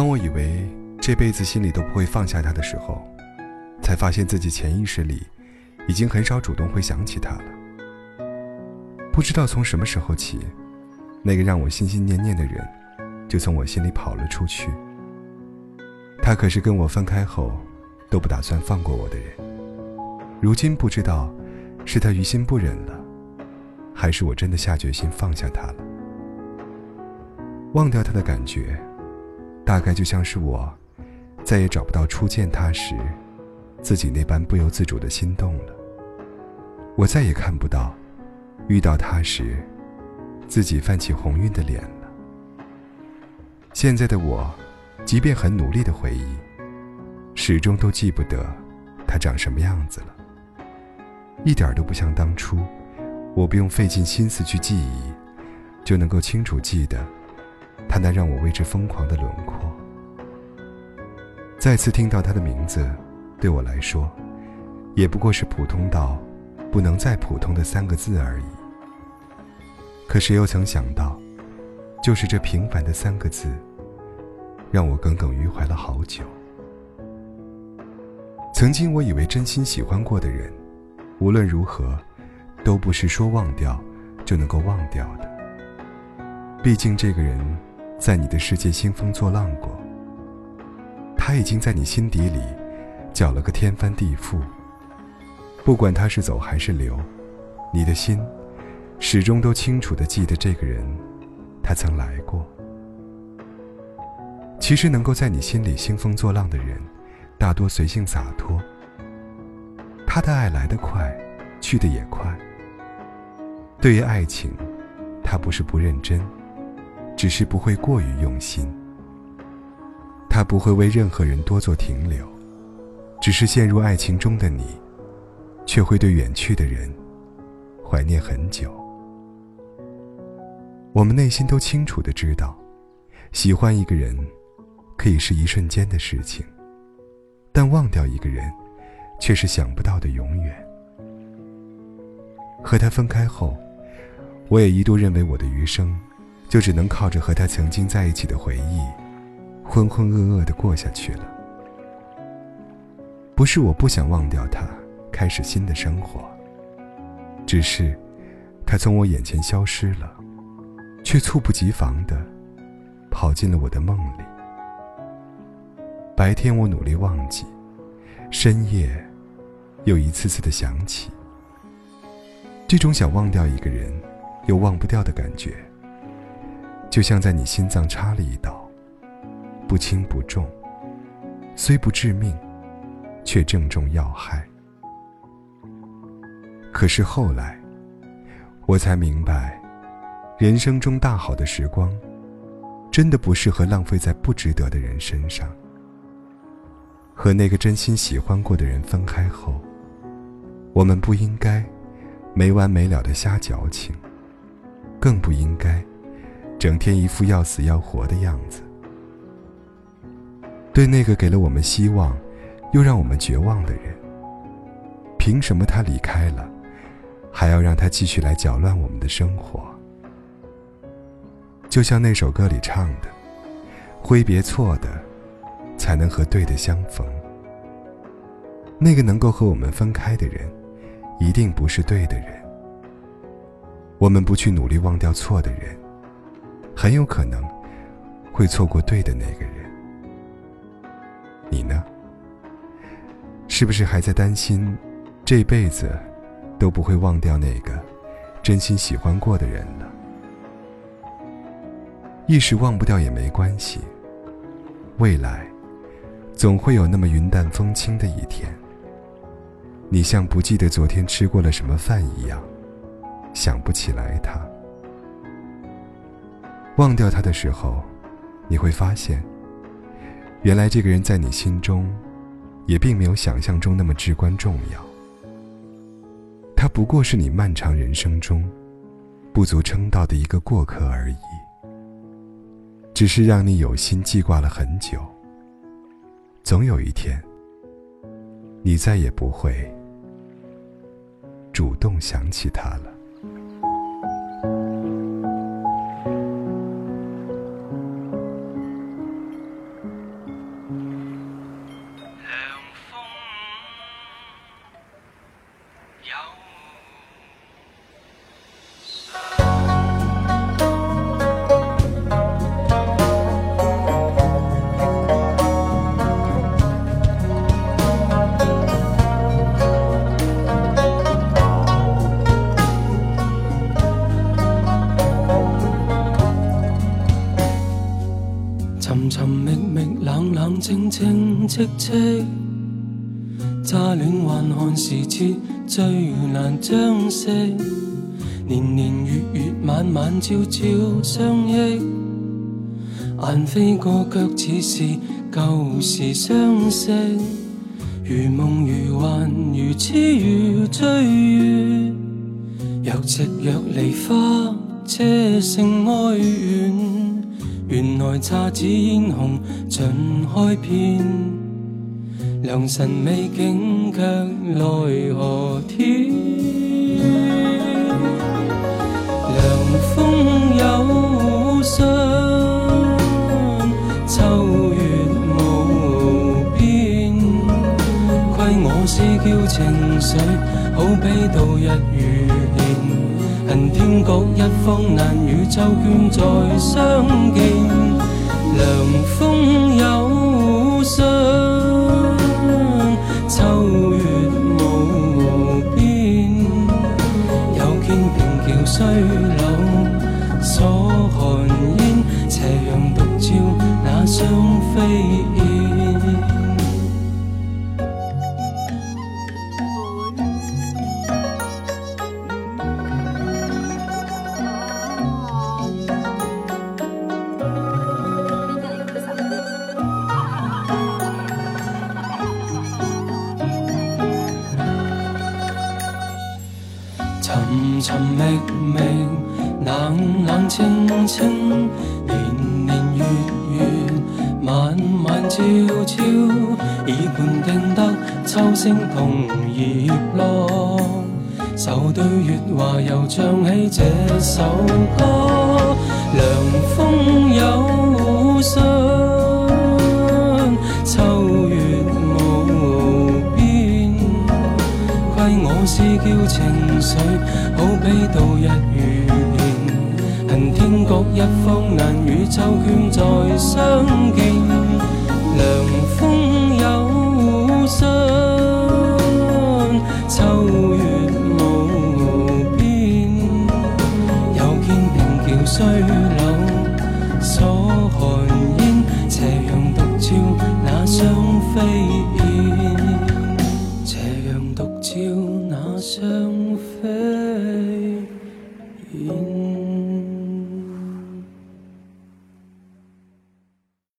当我以为这辈子心里都不会放下他的时候，才发现自己潜意识里已经很少主动会想起他了。不知道从什么时候起，那个让我心心念念的人，就从我心里跑了出去。他可是跟我分开后，都不打算放过我的人。如今不知道，是他于心不忍了，还是我真的下决心放下他了。忘掉他的感觉，大概就像是我，再也找不到初见他时，自己那般不由自主的心动了。我再也看不到，遇到他时，自己泛起红晕的脸了。现在的我。即便很努力的回忆，始终都记不得他长什么样子了。一点都不像当初，我不用费尽心思去记忆，就能够清楚记得他那让我为之疯狂的轮廓。再次听到他的名字，对我来说，也不过是普通到不能再普通的三个字而已。可谁又曾想到，就是这平凡的三个字。让我耿耿于怀了好久。曾经我以为真心喜欢过的人，无论如何，都不是说忘掉就能够忘掉的。毕竟这个人，在你的世界兴风作浪过，他已经在你心底里搅了个天翻地覆。不管他是走还是留，你的心始终都清楚的记得这个人，他曾来过。其实能够在你心里兴风作浪的人，大多随性洒脱。他的爱来得快，去得也快。对于爱情，他不是不认真，只是不会过于用心。他不会为任何人多做停留，只是陷入爱情中的你，却会对远去的人怀念很久。我们内心都清楚的知道，喜欢一个人。可以是一瞬间的事情，但忘掉一个人，却是想不到的永远。和他分开后，我也一度认为我的余生，就只能靠着和他曾经在一起的回忆，浑浑噩噩的过下去了。不是我不想忘掉他，开始新的生活，只是，他从我眼前消失了，却猝不及防的，跑进了我的梦里。白天我努力忘记，深夜又一次次的想起。这种想忘掉一个人又忘不掉的感觉，就像在你心脏插了一刀，不轻不重，虽不致命，却正中要害。可是后来，我才明白，人生中大好的时光，真的不适合浪费在不值得的人身上。和那个真心喜欢过的人分开后，我们不应该没完没了的瞎矫情，更不应该整天一副要死要活的样子。对那个给了我们希望，又让我们绝望的人，凭什么他离开了，还要让他继续来搅乱我们的生活？就像那首歌里唱的：“挥别错的。”才能和对的相逢。那个能够和我们分开的人，一定不是对的人。我们不去努力忘掉错的人，很有可能会错过对的那个人。你呢？是不是还在担心，这辈子都不会忘掉那个真心喜欢过的人了？一时忘不掉也没关系，未来。总会有那么云淡风轻的一天，你像不记得昨天吃过了什么饭一样，想不起来他。忘掉他的时候，你会发现，原来这个人在你心中，也并没有想象中那么至关重要。他不过是你漫长人生中，不足称道的一个过客而已，只是让你有心记挂了很久。总有一天，你再也不会主动想起他了。清清戚戚，乍恋还寒时切，最难将息。年年月月晚晚朝朝相忆，雁飞过却似是旧时相识。如梦如幻，如痴如醉月，又夕若梨花，车声哀怨。原来姹紫嫣红尽开遍，良辰美景却奈何天。凉风有信，秋月无边。亏我思娇情绪，好比度日如年。恨天各一方，难与秋娟再相见。凉风有信，秋月无边。又见平桥衰老，锁寒烟，斜阳独照那双飞燕。寻觅觅，冷冷清清，年年月月，晚晚朝朝，已判定得秋声同叶落。愁对月华，又唱起这首歌。凉风有信，秋月无边，亏我思娇情绪。好比度日如年，恨天各一方，难与秋娟再相见。